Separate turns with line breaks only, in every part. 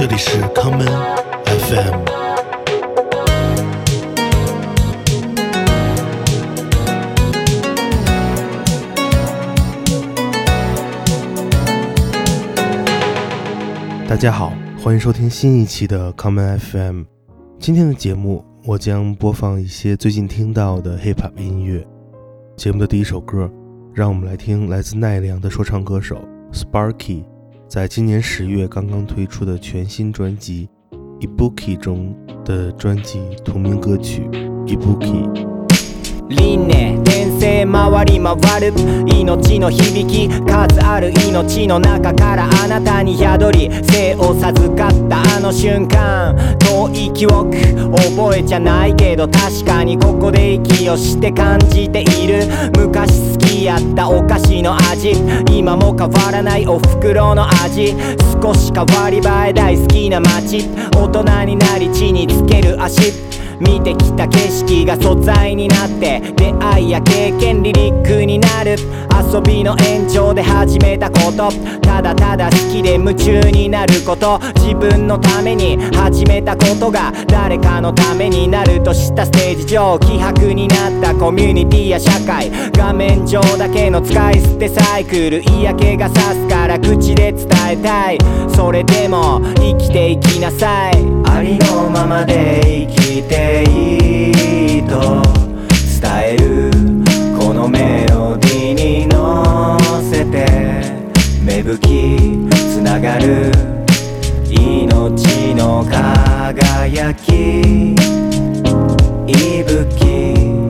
这里是 common FM。大家好，欢迎收听新一期的 common FM。今天的节目，我将播放一些最近听到的 hip hop 音乐。节目的第一首歌，让我们来听来自奈良的说唱歌手 Sparky。在今年十月刚刚推出的全新专辑《Ibuki》中的专辑同名歌曲《Ibuki》。
輪廻転生回り回る命の響き数ある命の中からあなたに宿り生を授かったあの瞬間遠い記憶覚えじゃないけど確かにここで息をして感じている昔好きやったお菓子の味今も変わらないお袋の味少し変わり映え大好きな街大人になり地につける足。見てきた景色が素材になって出会いや経験リリックになる。遊びの延長で始めたこと。ただただ好きで夢中になること。自分のために始めたことが誰かのためになるとしたステージ上希薄になったコミュニティや社会。画面上だけの使い捨てサイクル。嫌気がさすから口で伝えたい。それでも生きていきなさい。ありのままで生きていいと伝えるこのメロディーに乗せて芽吹きつながる命の輝き息吹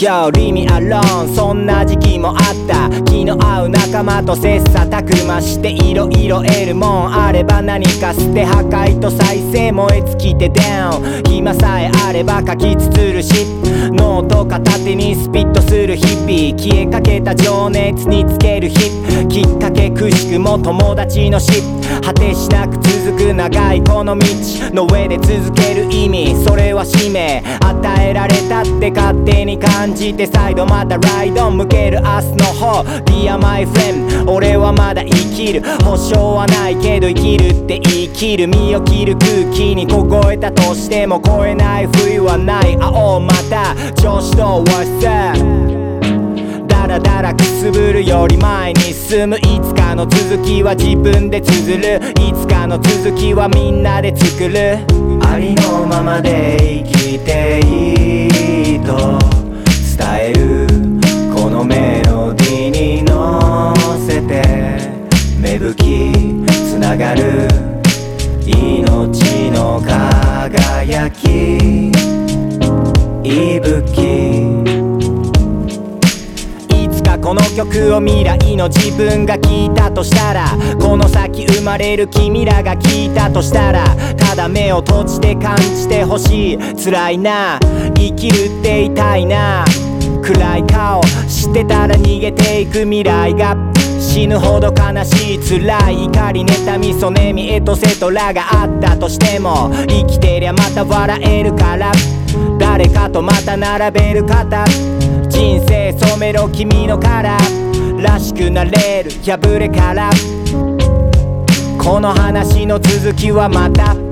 Yo, leave me alone そんな時期もあった気の合う仲間と切磋琢磨していろいろ得るもんあれば何か捨て破壊と再生燃え尽きて down 暇さえあれば書き綴るしノー。ト片手にスピットする日々消えかけた情熱につける日きっかけくしくも友達の死果てしなく続く長いこの道の上で続ける意味。それは使命。与えられたって勝手に感じ。て再度またライド向ける明日の方。Dear my friend 俺はまだ生きる。保証はないけど生きるって言い切る。身を切る空気に凍えたとしても超えない冬はない。青また。調子とはさダラダラくすぶるより前に進む。いつかの続きは自分で綴る。いつかの続きはみんなで作る。ありのままで生きていきつながる。命の輝き。息吹。いつかこの曲を未来の自分が聴いたとしたら。この先生まれる君らが聞いたとしたら。ただ目を閉じて感じてほしい。辛いな。生きるって痛いな。暗い顔してたら逃げていく未来が死ぬほど悲しい辛い怒り妬みそねみエトセトラがあったとしても生きてりゃまた笑えるから。誰かとまた並べる方。人生染めろ君のカラーらしくなれる破れから。この話の続きはまた。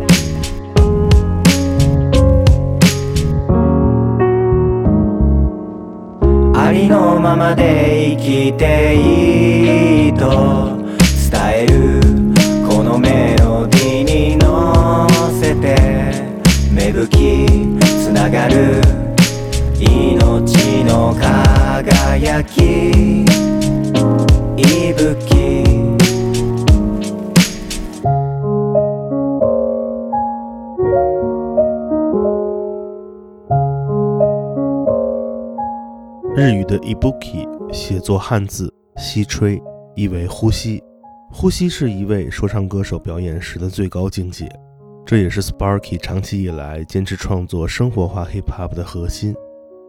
ありのままで生きていいと伝える。このメロディーに乗せて芽吹きつながる。命の輝き。息吹
日语的 ibuki 写作汉字吸吹，意为呼吸。呼吸是一位说唱歌手表演时的最高境界，这也是 Sparky 长期以来坚持创作生活化 hip hop 的核心。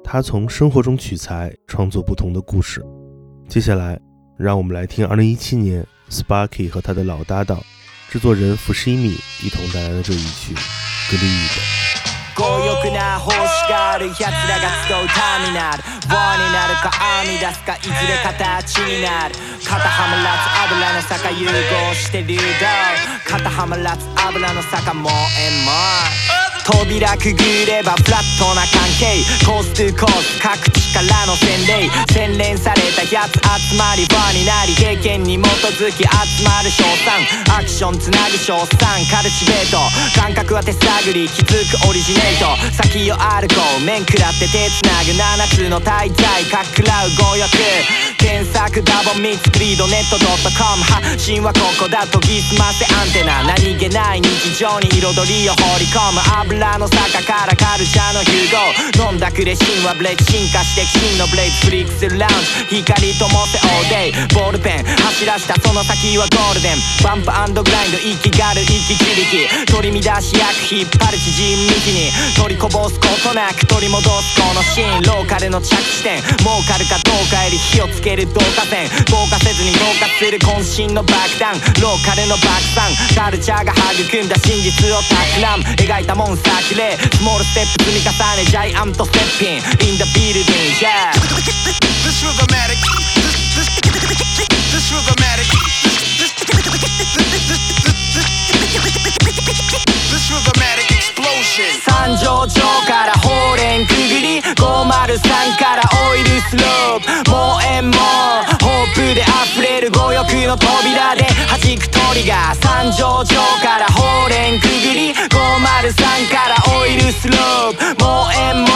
他从生活中取材，创作不同的故事。接下来，让我们来听2017年 Sparky 和他的老搭档制作人福西米一同带来的这一曲《Greed》。
強欲な奉仕がある奴らが集うターミナルワになるか編み出すかいずれ形になる。肩はまらず油の坂融合して流動。肩はまらず油の坂もえも扉くぐればフラットな関係。コーストゥーコース各地からの洗礼。洗練されたやつ集まり場になり経験に基づき集まる賞賛。アクションつなぐ賞賛。カルチベート。感覚は手探り気づくオリジネート。先を歩こう。面食らって手つなぐ。7つの滞在かっくらう強欲。検索ダボミツクリードネット .com 発信はここだとぎすませ。アンテナ。何気ない日常に彩りを放り込む。油の坂からカルチャーの融合飲んだくれ芯はブレード進化して真のブレイドフリックするラウンジ光ともせ all day ボールペン走らしたその先はゴールデン。バンプグラインド息がる息地力取り乱し役引っ張る。知人幹に取りこぼすことなく取り戻すこのシーンローカルの着地点儲かる。かどうかより火をつける。導火線防火せずに同化する。渾身の爆弾ローカルの爆散カルチャーが育んだ真実をたくらん描いたもん作例スモールステップ積み重ねジャイアントステッピン in the building yeah.
This rhythmatic This, this, this rhythmatic This, this rhythmatic explosion.
三条町からホーレンくぐり503からオイルスロープもう縁もホープで溢れる強欲の扉で弾くトリガー三条町からホーレンくぐり503からオイルスロープもう縁も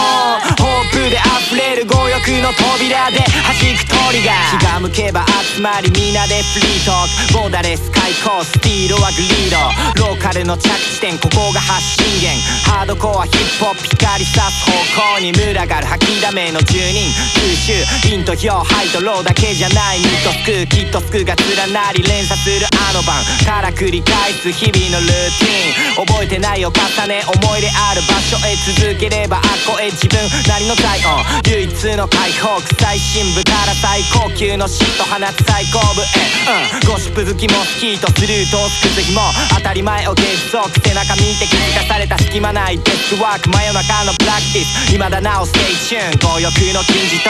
ホープで溢れる強欲の扉で弾くトリガー気が向けば集まり皆でフリートークボーダレス開口スティールはグリードローカルの着地点ここが発信源ハードコアヒップホップ光さす方向に群がる吐きだめの住人空襲インと表ハイとローだけじゃないミッドスクーキットスクが連なり連鎖するあの晩から繰り返す日々のルーティン覚えてないを重ね思い出ある場所へ続ければあっこへ自分なりの体温唯一の解放臭い深部から最高級のシート放つ最高部へうんゴシップ好きもスキーとスルートをすくす日も当たり前を継続背中見て気づかされた隙間ないデスクワーク真夜中のプラクティス未だなおステイチューン強欲の金字塔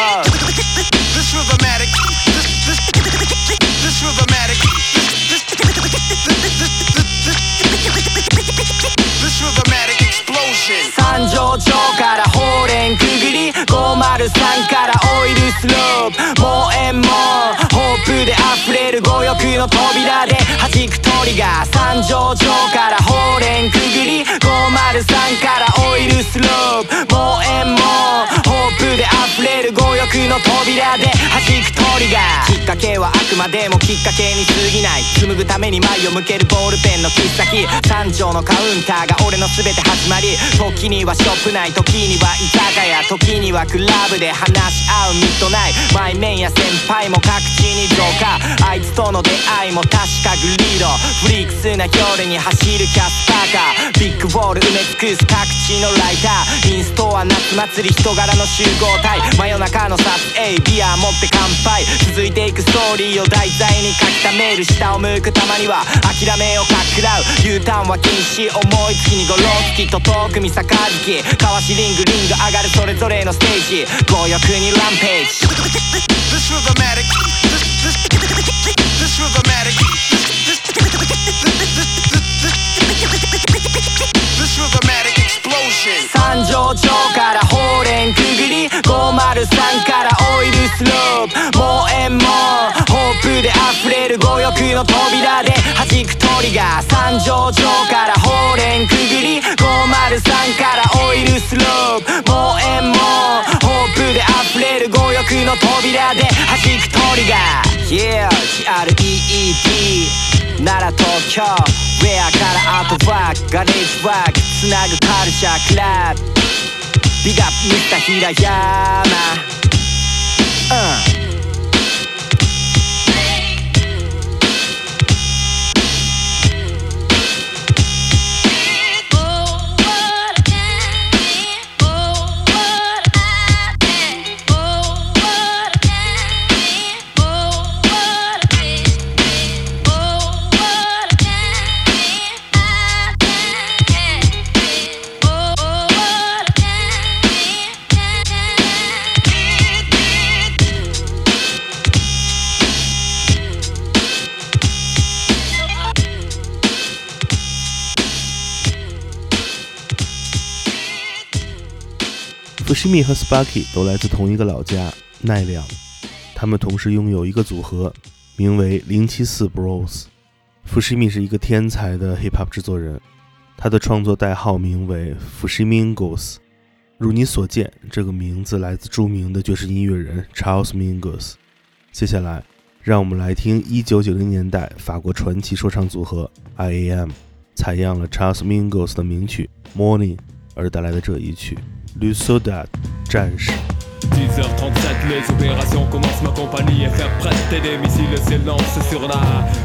This rhythmatic This, this, this rhythmatic This, this rhythmatic explosion
三条町からホーレンくぐり503からで溢れる強欲の扉で弾くトリガー三条町からホーレンくぐり503からオイルスロープ。もう縁もホープで溢れる強欲の扉で弾くトリガーきっかけはあくまでもきっかけに過ぎない紡ぐために前を向けるボールペンの切っ先三条のカウンターが俺の全て始まり時にはショップ内時には居酒屋時にはクラブで話し合うミッドナイト。マイメンや先輩も各地に増加あいつとの出会いも確かグリードフリークスな夜に走るキャスターカービッグボール埋め尽くす各地のライターインストは夏祭り人柄の集合体真夜中の撮影ビア持って乾杯続いていくストーリーを題材に書き溜める下を向くたまには諦めをかくらう U ターンは禁止思いつきにゴロつきと遠く見杯かわしリングリング上がるそれぞれのステージ強欲にランページ
This rhythmatic This, this, this rhythmatic.
三条町からホーレンくぐり503からオイルスロープ。もう縁もホープで溢れる強欲の扉で弾くトリガー三条町からホーレンくぐり503からオイルスロープ。もう縁もホープで溢れる強欲の扉で弾くトリガー Yeah GREET なら東京ウェアからアートワークガレージワークつなぐカルチャークラブ。ビガップミスター平山うん
Fushimi 和 Sparky 都来自同一个老家奈良，他们同时拥有一个组合，名为零七四 Bros。Fushimi 是一个天才的 hip hop 制作人，他的创作代号名为 Fushimingos。如你所见，这个名字来自著名的爵士音乐人 Charles Mingus。接下来，让我们来听1990年代法国传奇说唱组合 I.A.M. 采样了 Charles Mingus 的名曲《Morning》而带来的这一曲《绿色的战士。
10h37, les opérations commencent, ma compagnie est faire prêter des missiles s'élancent sur la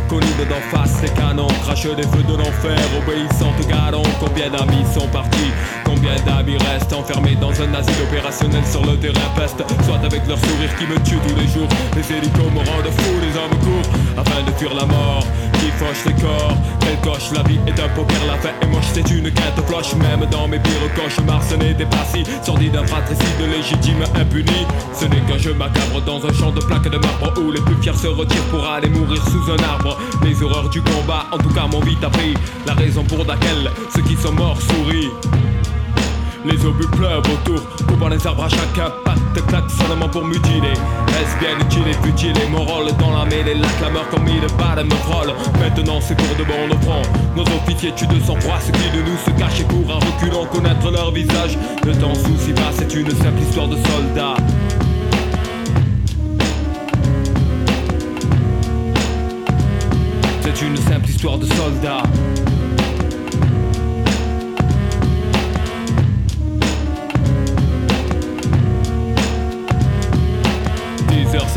colline d'en face. Les canons crachent des feux de l'enfer, obéissant au galon. Combien d'amis sont partis Combien d'amis restent enfermés dans un asile opérationnel sur le terrain peste Soit avec leur sourire qui me tue tous les jours. Les hélicos me rendent fou, les hommes courent afin de fuir la mort qui fauche les corps. Quelle coche, la vie est un poker, la fin est moche, c'est une quinte floche. Même dans mes pires cauchemars, ce n'est pas si sordide, infratricide, légitime, Ce n'est qu'un jeu macabre dans un champ de plaques de marbre où les plus fiers se retirent pour aller mourir sous un arbre. Les horreurs du combat, en tout cas, m'ont vite appris la raison pour laquelle ceux qui sont morts sourient. Les obus pleurent autour, coupant les arbres à chacun. Patte claque seulement pour mutiler. Est-ce bien utile et futile et morale dans la mêlée La clameur comme mille balles me frôle Maintenant c'est pour de bon au front Nos officiers tuent de sang-froid ceux qui de nous se cachent et courent en reculant connaître leur visage. Ne t'en soucie pas c'est une simple histoire de soldats. C'est une simple histoire de soldats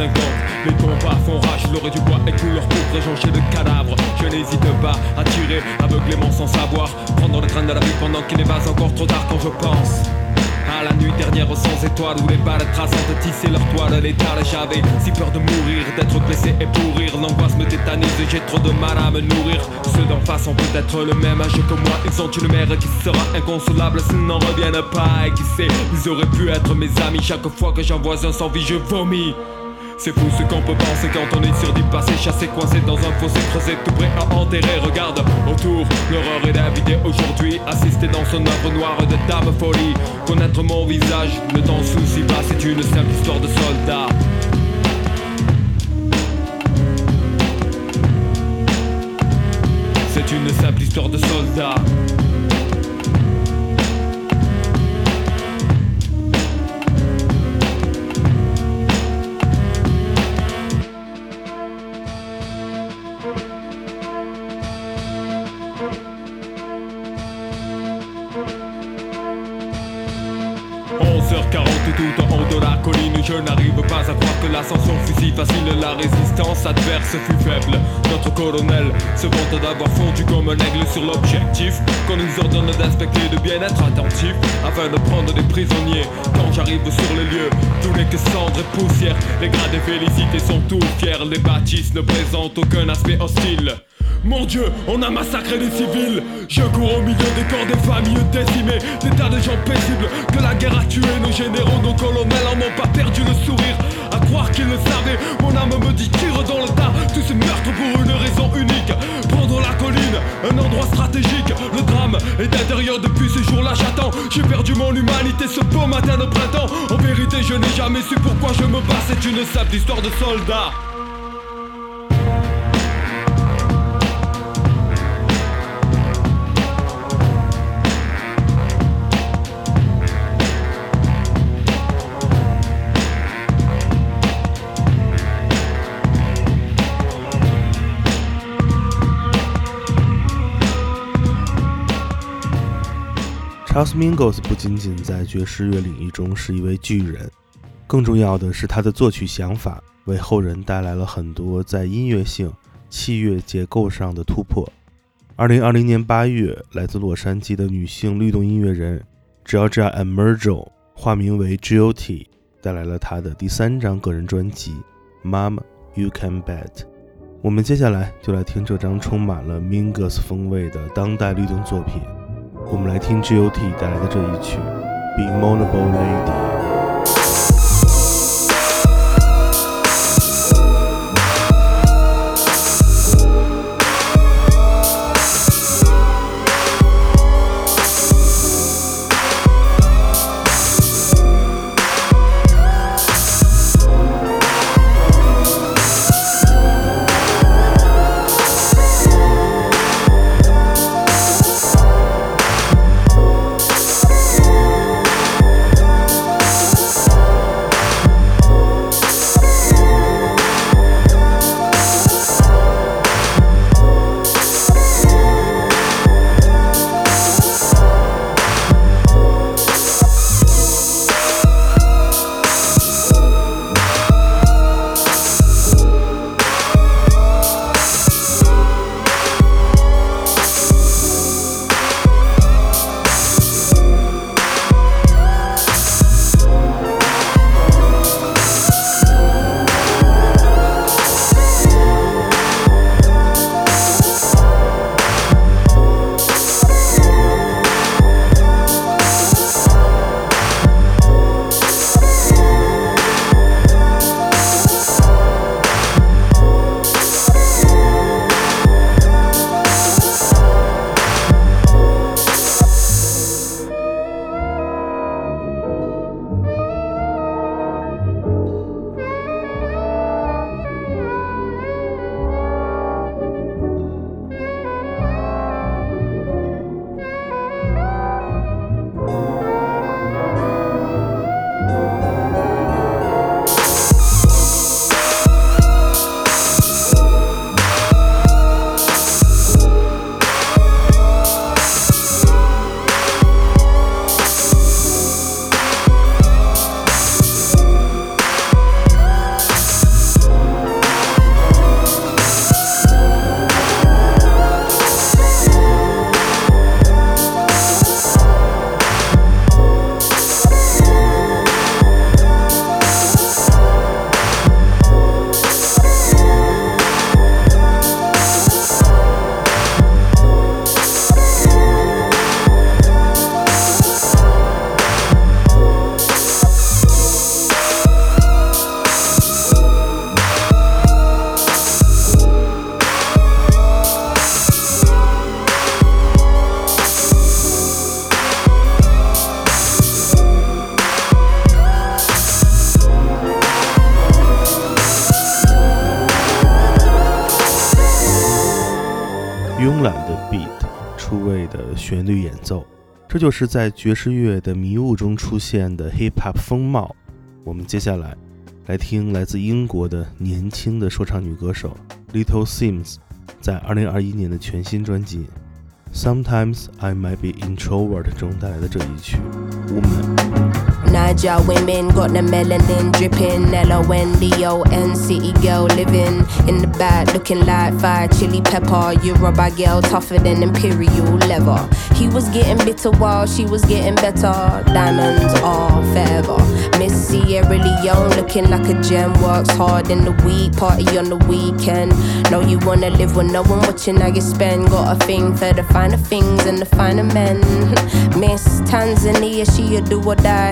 10h50, les combats font rage, l'aurait du bois et tout leur peau préjonché de cadavres. Je n'hésite pas à tirer aveuglément sans savoir, prendre le train de la vie pendant qu'il n'est pas encore trop tard. Quand je pense. À la nuit dernière sans étoiles où les balles traçantes tissaient leur toile l'étal j'avais si peur de mourir, d'être blessé et pourrir L'angoisse me tétanise et j'ai trop de mal à me nourrir. Ceux d'en face ont peut-être le même âge que moi. Ils ont une mère qui sera inconsolable s'ils n'en reviennent pas. Et qui sait, ils auraient pu être mes amis. Chaque fois que j'en vois un sans vie je vomis c'est fou ce qu'on peut penser quand on est sur du passé. Chassé, coincé dans un fossé creusé tout prêt à enterrer. Regarde autour, l'horreur est d'inviter aujourd'hui. Assister dans son œuvre noire de dame folie. Connaître mon visage, ne t'en soucie pas C'est une simple histoire de soldat. C'est une simple histoire de soldat pas à croire que l'ascension fut si facile La résistance adverse fut faible. Notre colonel se vante d'avoir fondu comme un aigle sur l'objectif Qu'on nous ordonne d'inspecter de bien être attentif Afin de prendre des prisonniers. Quand j'arrive sur les lieux Tout n'est que cendres et poussière Les grades et félicités sont tous fiers. Les bâtisses ne présentent aucun aspect hostile mon Dieu, on a massacré les civils. Je cours au milieu des corps des familles décimées. Des tas de gens paisibles Que la guerre a tué. Nos généraux, nos colonels en ont pas perdu le sourire. À croire qu'ils le savaient Mon âme me dit tire dans le tas. Tous ces meurtres pour une raison unique. Prendre la colline, un endroit stratégique. Le drame est intérieur depuis ce jour-là j'attends. J'ai perdu mon humanité ce beau matin de printemps. En vérité je n'ai jamais su pourquoi je me bats. C'est une simple histoire de soldat
Charles Mingus 不仅仅在爵士乐领域中是一位巨人，更重要的是他的作曲想法为后人带来了很多在音乐性、器乐结构上的突破。二零二零年八月，来自洛杉矶的女性律动音乐人 Georgia Emergel，化名为 G.O.T，带来了她的第三张个人专辑《Mom You Can Bet》。我们接下来就来听这张充满了 Mingus 风味的当代律动作品。我们来听 G.O.T 带来的这一曲《Be Monable Lady》。这就是在爵士乐的迷雾中出现的 hip hop 风貌。我们接下来来听来自英国的年轻的说唱女歌手 Little Sims 在2021年的全新专辑《Sometimes I Might Be Introvert》中带来的这一曲《Woman》。
Niger women got the melanin dripping. L O N D O N city girl living in the back, looking like fire chili pepper. You rubber girl tougher than imperial leather. He was getting bitter while she was getting better. Diamonds are forever. Miss Sierra Leone looking like a gem. Works hard in the week, party on the weekend. Know you wanna live with no one watching how you spend. Got a thing for the finer things and the finer men. Miss Tanzania, she a do or die.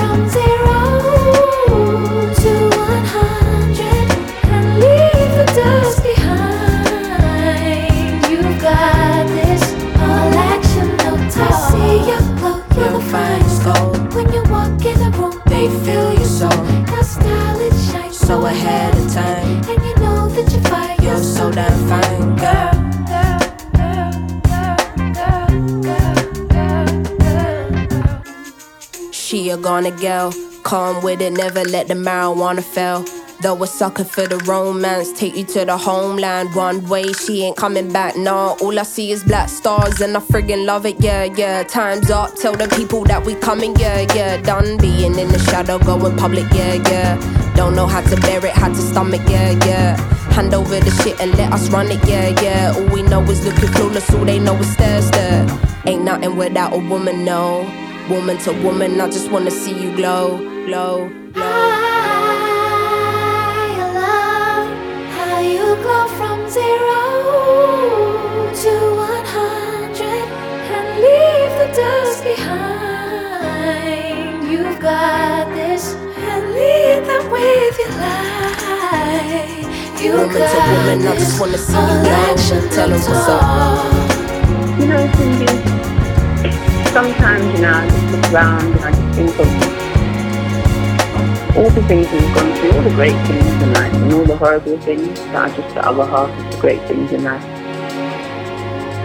She a gonna girl, calm with it, never let the marijuana fail. Though a sucker for the romance, take you to the homeland one way. She ain't coming back, nah. All I see is black stars, and I friggin' love it, yeah, yeah. Time's up, tell the people that we coming, yeah, yeah. Done being in the shadow, going public, yeah, yeah. Don't know how to bear it, how to stomach, yeah, yeah. Hand over the shit and let us run it, yeah, yeah. All we know is looking clueless, all they know is stare, stare. Ain't nothing without a woman, no. Woman to woman, I just wanna see you glow, glow, glow.
I love how you go from zero lead them with your light. You
Woman to woman, I just wanna see you
all
glow.
action,
Tell 'em
no
what's up.
You know, Cindy, sometimes, you know, I just look around and I just think of all the things we've gone through, all the great things in life, and all the horrible things that are just the other half of the great things in life.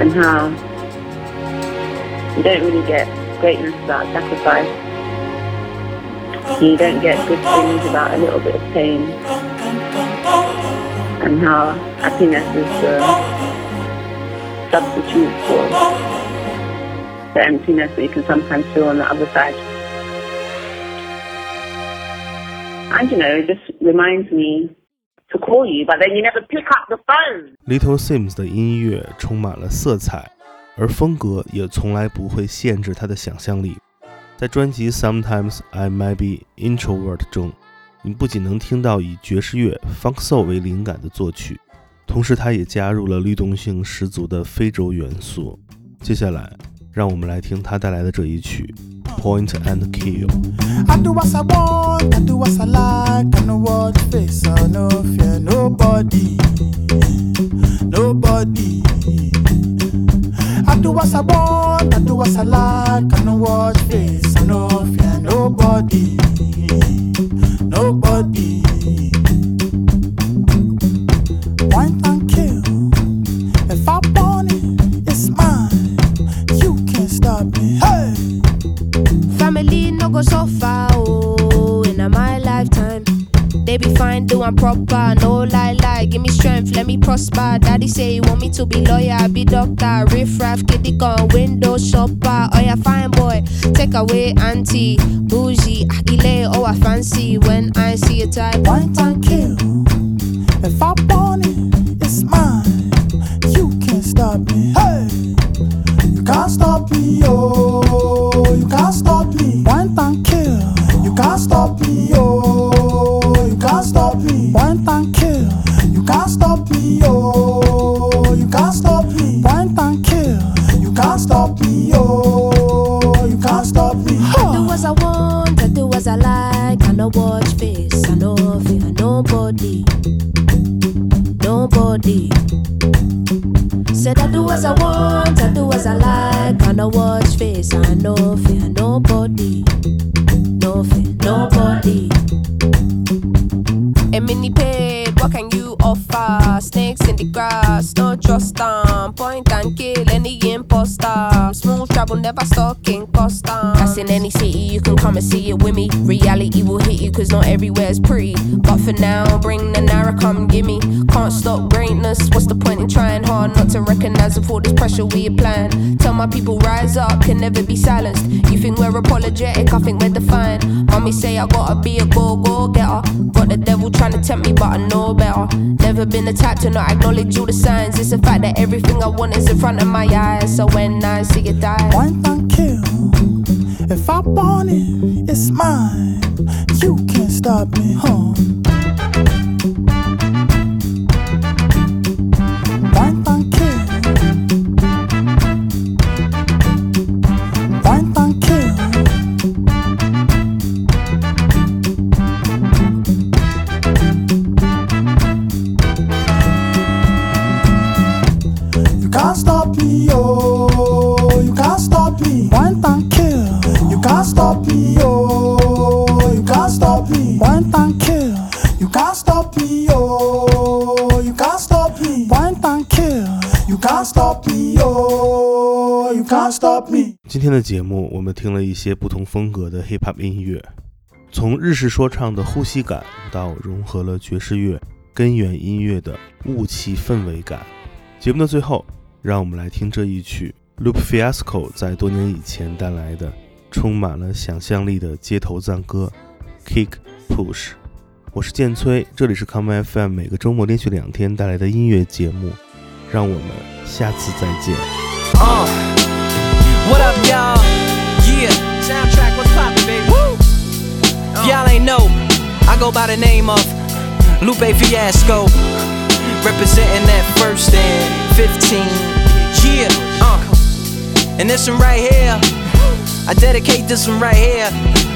And how you don't really get greatness without sacrifice you don't get good things about a little bit of pain and how happiness is the substitute for the emptiness that you can sometimes feel on the other side. And you know, it just reminds me to call you, but then you never pick up the phone.
Little Simz 的音乐充满了色彩，而风格也从来不会限制他的想象力。在专辑《Sometimes I Might Be Introvert》中，你不仅能听到以爵士乐 Funk Soul 为灵感的作曲，同时他也加入了律动性十足的非洲元素。接下来，让我们来听他带来的这一曲《Point and Kill》。
I do what I want, I do what I like, I know what face, I no fear nobody. nobody. I do what I want, I do what I like. I no watch face, I no fear nobody, nobody. And kill. If I want it, it's mine. You can't stop me. Hey.
Family no go so far, oh, in my lifetime. They be fine, doing proper, no lie, lie. Give me strength, let me prosper. Daddy say he want me to be lawyer, be doctor, riff raff, kitty gun, window shopper. Oh yeah, fine boy, take away auntie, bougie, akile, oh I fancy when I see a type.
Point and kill. If I want it, it's mine. You can't stop me. Hey, you can't stop me, oh,
of all this pressure we applying? Tell my people, rise up, can never be silenced. You think we're apologetic, I think we're defiant. Mommy say I gotta be a go go getter. Got the devil trying to tempt me, but I know better. Never been the type to not acknowledge all the signs. It's the fact that everything I want is in front of my eyes. So when I see it die,
Point and kill. If I want it, it's mine. You can't stop me, huh? You can't stop me, oh, you can't stop me.
今天的节目，我们听了一些不同风格的 hip hop 音乐，从日式说唱的呼吸感，到融合了爵士乐、根源音乐的雾气氛围感。节目的最后，让我们来听这一曲 Loop Fiasco 在多年以前带来的充满了想象力的街头赞歌《Kick Push》。我是建崔，这里是 Come FM 每个周末连续两天带来的音乐节目，让我们下次再见。
Uh, what up, y'all? Yeah, soundtrack, what's poppin', baby? Woo! Y'all ain't know, I go by the name of Lupe Fiasco, representing that first and 15. Yeah, uh, and this one right here, I dedicate this one right here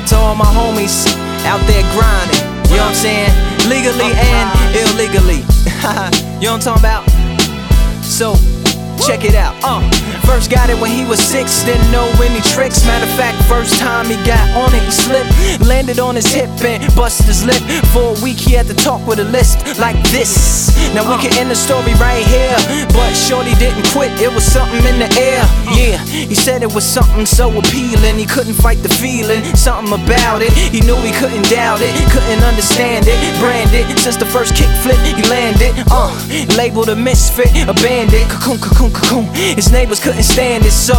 to all my homies out there grinding. You know what I'm saying? Legally and illegally. you know what I'm talking about? So, check it out. Uh, first got it when he was six, didn't know any tricks. Matter of fact, first time he got on it, he slipped, landed on his hip and busted his lip. For a week, he had to talk with a lisp like this. Now we can end the story right here, but Shorty didn't quit. It was something in the air. Yeah, he said it was something so appealing. He couldn't fight the feeling, something about it. He knew he couldn't doubt it, couldn't understand it. Branded since the first kick flip, he landed. Uh, labeled a misfit, a bandit. Cocoon, cocoon. His neighbors couldn't stand it, so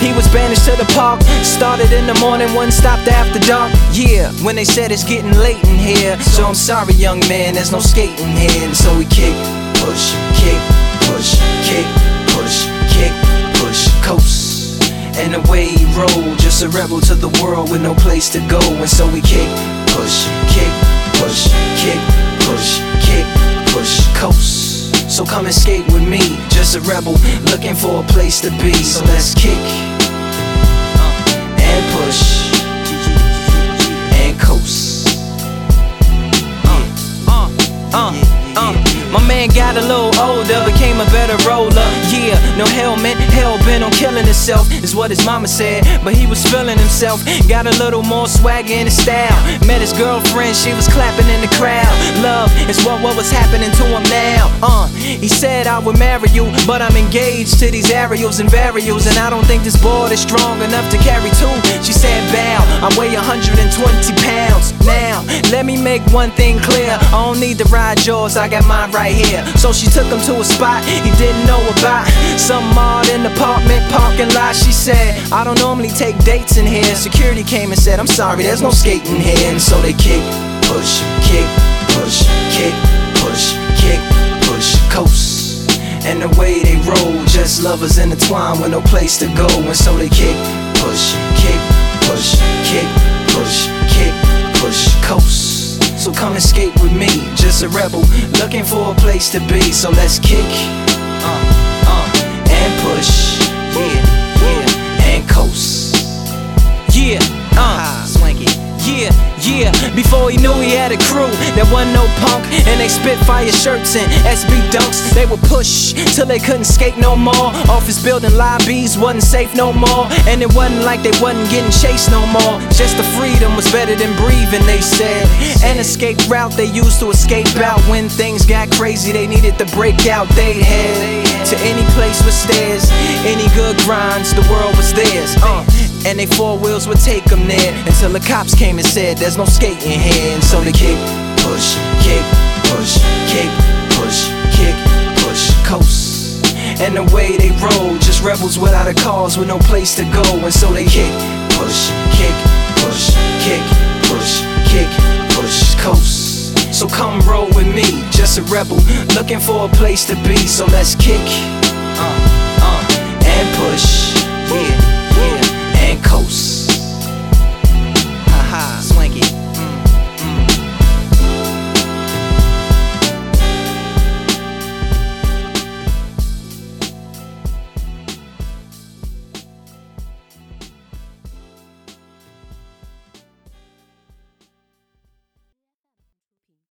he was banished to the park. Started in the morning, one stopped after dark. Yeah, when they said it's getting late in here. So I'm sorry, young man, there's no skating here. And so we kick, push, kick, push, kick, push, kick, push, coast. And away he rolled, just a rebel to the world with no place to go. And so we kick, push, kick, push, kick, push, kick, push, coast. So come skate with me, just a rebel looking for a place to be. So let's kick uh, and push My man got a little older, became a better roller. Yeah, no helmet, hell bent on killing himself, is what his mama said. But he was feeling himself, got a little more swagger in his style. Met his girlfriend, she was clapping in the crowd. Love is what, what was happening to him now. Uh, he said I would marry you, but I'm engaged to these aerials and varials, and I don't think this board is strong enough to carry two. She said, Bow, I weigh 120 pounds. Now, let me make one thing clear. I don't need to ride yours, I got mine right here. So she took him to a spot he didn't know about. Some odd in apartment parking lot. She said, I don't normally take dates in here. Security came and said, I'm sorry, there's no skating here. And so they kick, push, kick, push, kick, push, kick, push, coast. And the way they roll, just lovers intertwined with no place to go. And so they kick, push, kick, push, kick, push, kick, push, coast. So come and skate with me, just a rebel, looking for a place to be. So let's kick, uh, uh, and push, yeah, yeah, and coast. Yeah, uh, swanky. Yeah, yeah. Before he knew he had a crew, there wasn't no punk, and they spit fire shirts and SB dunks. They would push till they couldn't skate no more. Office building lobbies wasn't safe no more, and it wasn't like they wasn't getting chased no more. Just the freedom was better than breathing, they said. An escape route they used to escape out when things got crazy. They needed to break out. They head to any place with stairs, any good grinds. The world was theirs. Uh. And they four wheels would take them there until the cops came and said, There's no skating here. And so they kick, push, kick, push, kick, push, kick, push, coast. And the way they roll, just rebels without a cause with no place to go. And so they kick, push, kick, push, kick, push, kick, push, coast. So come roll with me, just a rebel, looking for a place to be. So let's kick, uh, uh, and push, yeah.